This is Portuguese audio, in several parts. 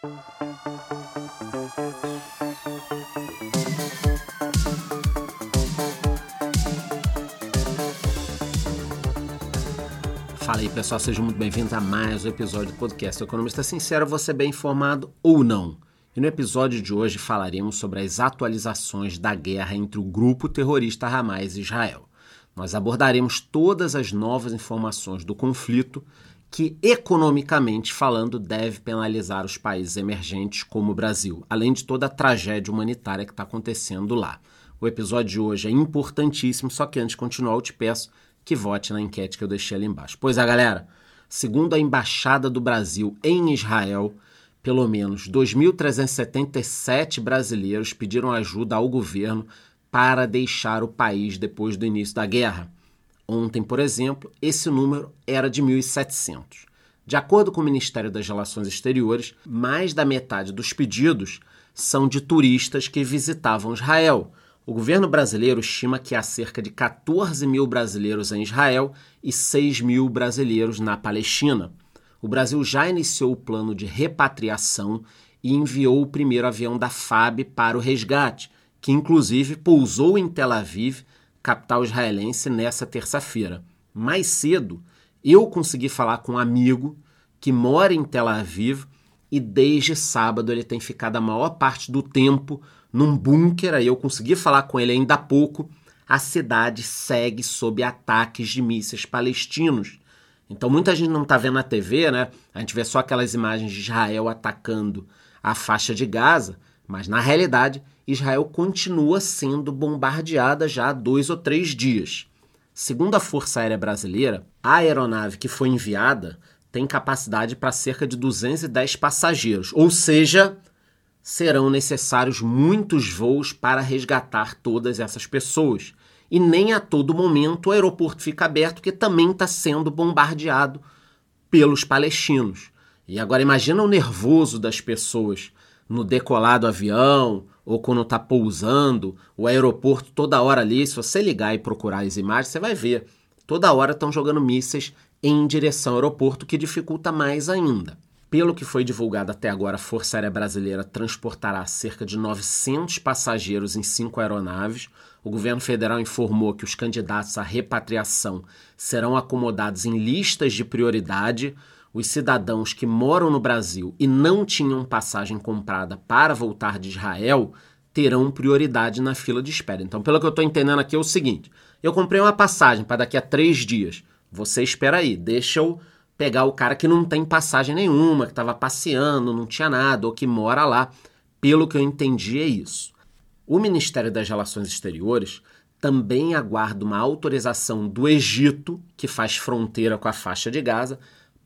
Fala aí pessoal, sejam muito bem-vindos a mais um episódio do podcast Economista Sincero, você bem informado ou não. E no episódio de hoje falaremos sobre as atualizações da guerra entre o grupo terrorista Hamas e Israel. Nós abordaremos todas as novas informações do conflito que, economicamente falando, deve penalizar os países emergentes como o Brasil, além de toda a tragédia humanitária que está acontecendo lá. O episódio de hoje é importantíssimo, só que antes de continuar, eu te peço que vote na enquete que eu deixei ali embaixo. Pois é, galera, segundo a Embaixada do Brasil em Israel, pelo menos 2.377 brasileiros pediram ajuda ao governo para deixar o país depois do início da guerra. Ontem, por exemplo, esse número era de 1.700. De acordo com o Ministério das Relações Exteriores, mais da metade dos pedidos são de turistas que visitavam Israel. O governo brasileiro estima que há cerca de 14 mil brasileiros em Israel e 6 mil brasileiros na Palestina o Brasil já iniciou o plano de repatriação e enviou o primeiro avião da FAB para o resgate, que inclusive pousou em Tel Aviv, capital israelense, nessa terça-feira. Mais cedo, eu consegui falar com um amigo que mora em Tel Aviv e desde sábado ele tem ficado a maior parte do tempo num bunker. Aí eu consegui falar com ele ainda há pouco. A cidade segue sob ataques de mísseis palestinos então muita gente não está vendo na TV, né? A gente vê só aquelas imagens de Israel atacando a faixa de Gaza, mas na realidade Israel continua sendo bombardeada já há dois ou três dias. Segundo a Força Aérea Brasileira, a aeronave que foi enviada tem capacidade para cerca de 210 passageiros, ou seja, serão necessários muitos voos para resgatar todas essas pessoas e nem a todo momento o aeroporto fica aberto, que também está sendo bombardeado pelos palestinos. E agora imagina o nervoso das pessoas no decolar do avião ou quando está pousando, o aeroporto toda hora ali, se você ligar e procurar as imagens, você vai ver. Toda hora estão jogando mísseis em direção ao aeroporto, que dificulta mais ainda. Pelo que foi divulgado até agora, a Força Aérea Brasileira transportará cerca de 900 passageiros em cinco aeronaves. O governo federal informou que os candidatos à repatriação serão acomodados em listas de prioridade. Os cidadãos que moram no Brasil e não tinham passagem comprada para voltar de Israel terão prioridade na fila de espera. Então, pelo que eu estou entendendo aqui, é o seguinte: eu comprei uma passagem para daqui a três dias. Você espera aí, deixa eu pegar o cara que não tem passagem nenhuma, que estava passeando, não tinha nada, ou que mora lá. Pelo que eu entendi, é isso. O Ministério das Relações Exteriores também aguarda uma autorização do Egito, que faz fronteira com a faixa de Gaza,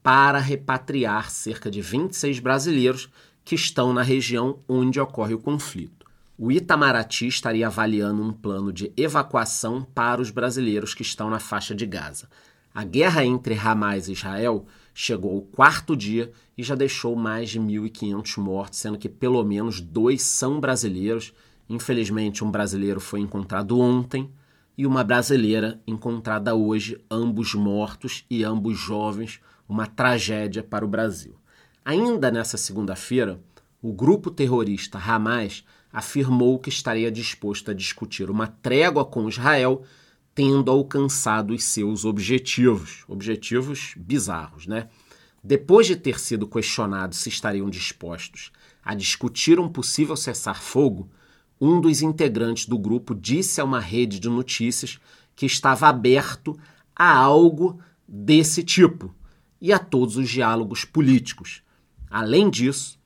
para repatriar cerca de 26 brasileiros que estão na região onde ocorre o conflito. O Itamaraty estaria avaliando um plano de evacuação para os brasileiros que estão na faixa de Gaza. A guerra entre Hamas e Israel chegou ao quarto dia e já deixou mais de 1.500 mortos, sendo que pelo menos dois são brasileiros. Infelizmente, um brasileiro foi encontrado ontem e uma brasileira encontrada hoje, ambos mortos e ambos jovens, uma tragédia para o Brasil. Ainda nessa segunda-feira, o grupo terrorista Hamas afirmou que estaria disposto a discutir uma trégua com Israel tendo alcançado os seus objetivos, objetivos bizarros, né? Depois de ter sido questionado se estariam dispostos a discutir um possível cessar-fogo, um dos integrantes do grupo disse a uma rede de notícias que estava aberto a algo desse tipo e a todos os diálogos políticos. Além disso,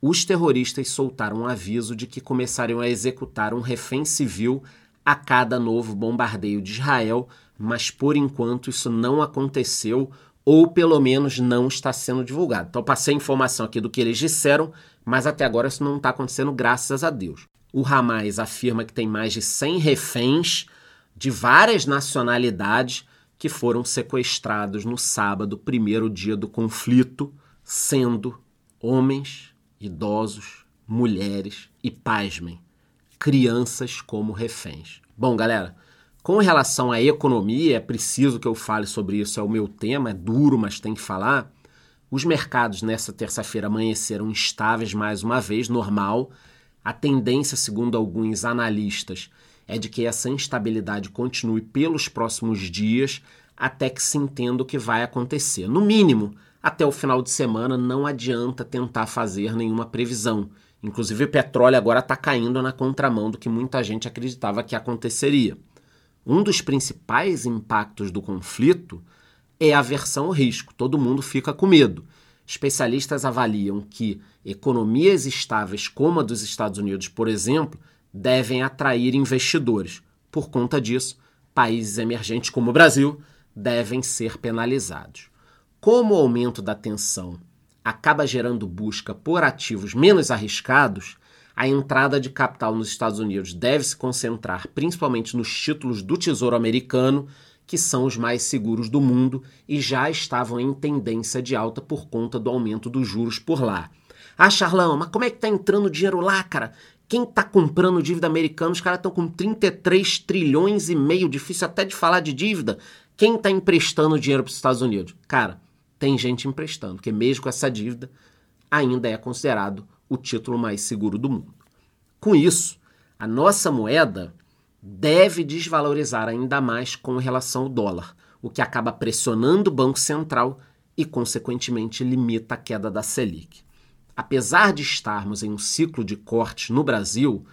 os terroristas soltaram um aviso de que começariam a executar um refém civil a cada novo bombardeio de Israel, mas por enquanto isso não aconteceu ou pelo menos não está sendo divulgado. Então passei informação aqui do que eles disseram, mas até agora isso não está acontecendo, graças a Deus. O Hamas afirma que tem mais de 100 reféns de várias nacionalidades que foram sequestrados no sábado, primeiro dia do conflito, sendo homens, idosos, mulheres e, pasmem, crianças como reféns. Bom, galera, com relação à economia, é preciso que eu fale sobre isso, é o meu tema, é duro, mas tem que falar. Os mercados nessa terça-feira amanheceram estáveis mais uma vez, normal. A tendência, segundo alguns analistas, é de que essa instabilidade continue pelos próximos dias até que se entenda o que vai acontecer. No mínimo, até o final de semana não adianta tentar fazer nenhuma previsão. Inclusive, o petróleo agora está caindo na contramão do que muita gente acreditava que aconteceria. Um dos principais impactos do conflito é a aversão ao risco. Todo mundo fica com medo. Especialistas avaliam que economias estáveis como a dos Estados Unidos, por exemplo, devem atrair investidores. Por conta disso, países emergentes como o Brasil devem ser penalizados. Como o aumento da tensão acaba gerando busca por ativos menos arriscados, a entrada de capital nos Estados Unidos deve se concentrar principalmente nos títulos do Tesouro Americano, que são os mais seguros do mundo e já estavam em tendência de alta por conta do aumento dos juros por lá. Ah, Charlão, mas como é que tá entrando dinheiro lá, cara? Quem tá comprando dívida americana? Os caras estão com 33 trilhões e meio, difícil até de falar de dívida. Quem tá emprestando dinheiro para os Estados Unidos? Cara, tem gente emprestando, porque mesmo com essa dívida, ainda é considerado o título mais seguro do mundo. Com isso, a nossa moeda deve desvalorizar ainda mais com relação ao dólar, o que acaba pressionando o Banco Central e, consequentemente, limita a queda da Selic. Apesar de estarmos em um ciclo de cortes no Brasil,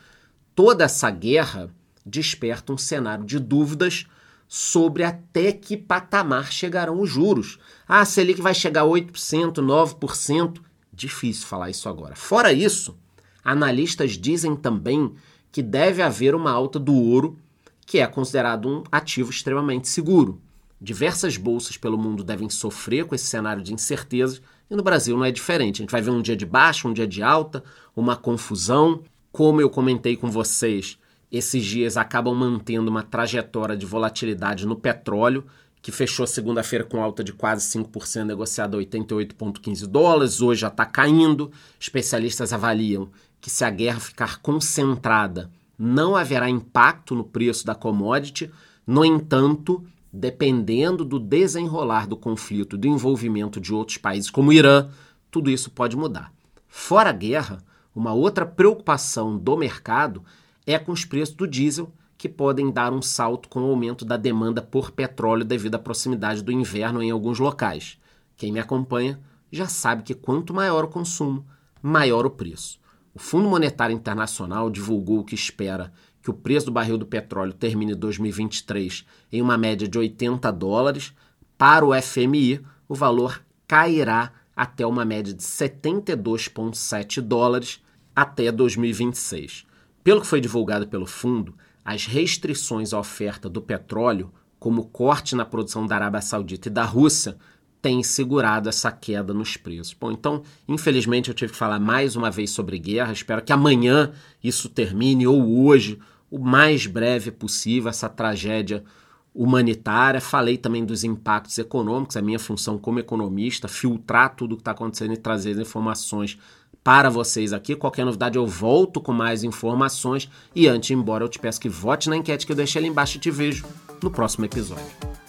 toda essa guerra desperta um cenário de dúvidas sobre até que patamar chegarão os juros. Ah, a Selic vai chegar a 8%, 9%. Difícil falar isso agora. Fora isso, analistas dizem também que deve haver uma alta do ouro, que é considerado um ativo extremamente seguro. Diversas bolsas pelo mundo devem sofrer com esse cenário de incertezas e no Brasil não é diferente. A gente vai ver um dia de baixa, um dia de alta, uma confusão. Como eu comentei com vocês, esses dias acabam mantendo uma trajetória de volatilidade no petróleo, que fechou segunda-feira com alta de quase 5%, negociado a 88,15 dólares, hoje já está caindo. Especialistas avaliam que se a guerra ficar concentrada, não haverá impacto no preço da commodity. No entanto, dependendo do desenrolar do conflito, do envolvimento de outros países como o Irã, tudo isso pode mudar. Fora a guerra, uma outra preocupação do mercado é com os preços do diesel, que podem dar um salto com o aumento da demanda por petróleo devido à proximidade do inverno em alguns locais. Quem me acompanha já sabe que quanto maior o consumo, maior o preço. O Fundo Monetário Internacional divulgou que espera que o preço do barril do petróleo termine 2023 em uma média de 80 dólares. Para o FMI, o valor cairá até uma média de 72,7 dólares até 2026. Pelo que foi divulgado pelo fundo, as restrições à oferta do petróleo, como o corte na produção da Arábia Saudita e da Rússia, têm segurado essa queda nos preços. Bom, então, infelizmente, eu tive que falar mais uma vez sobre guerra. Espero que amanhã isso termine ou hoje, o mais breve possível, essa tragédia humanitária. Falei também dos impactos econômicos, a minha função como economista, filtrar tudo o que está acontecendo e trazer as informações para vocês aqui. Qualquer novidade eu volto com mais informações. E antes de ir embora, eu te peço que vote na enquete que eu deixei ali embaixo e te vejo no próximo episódio.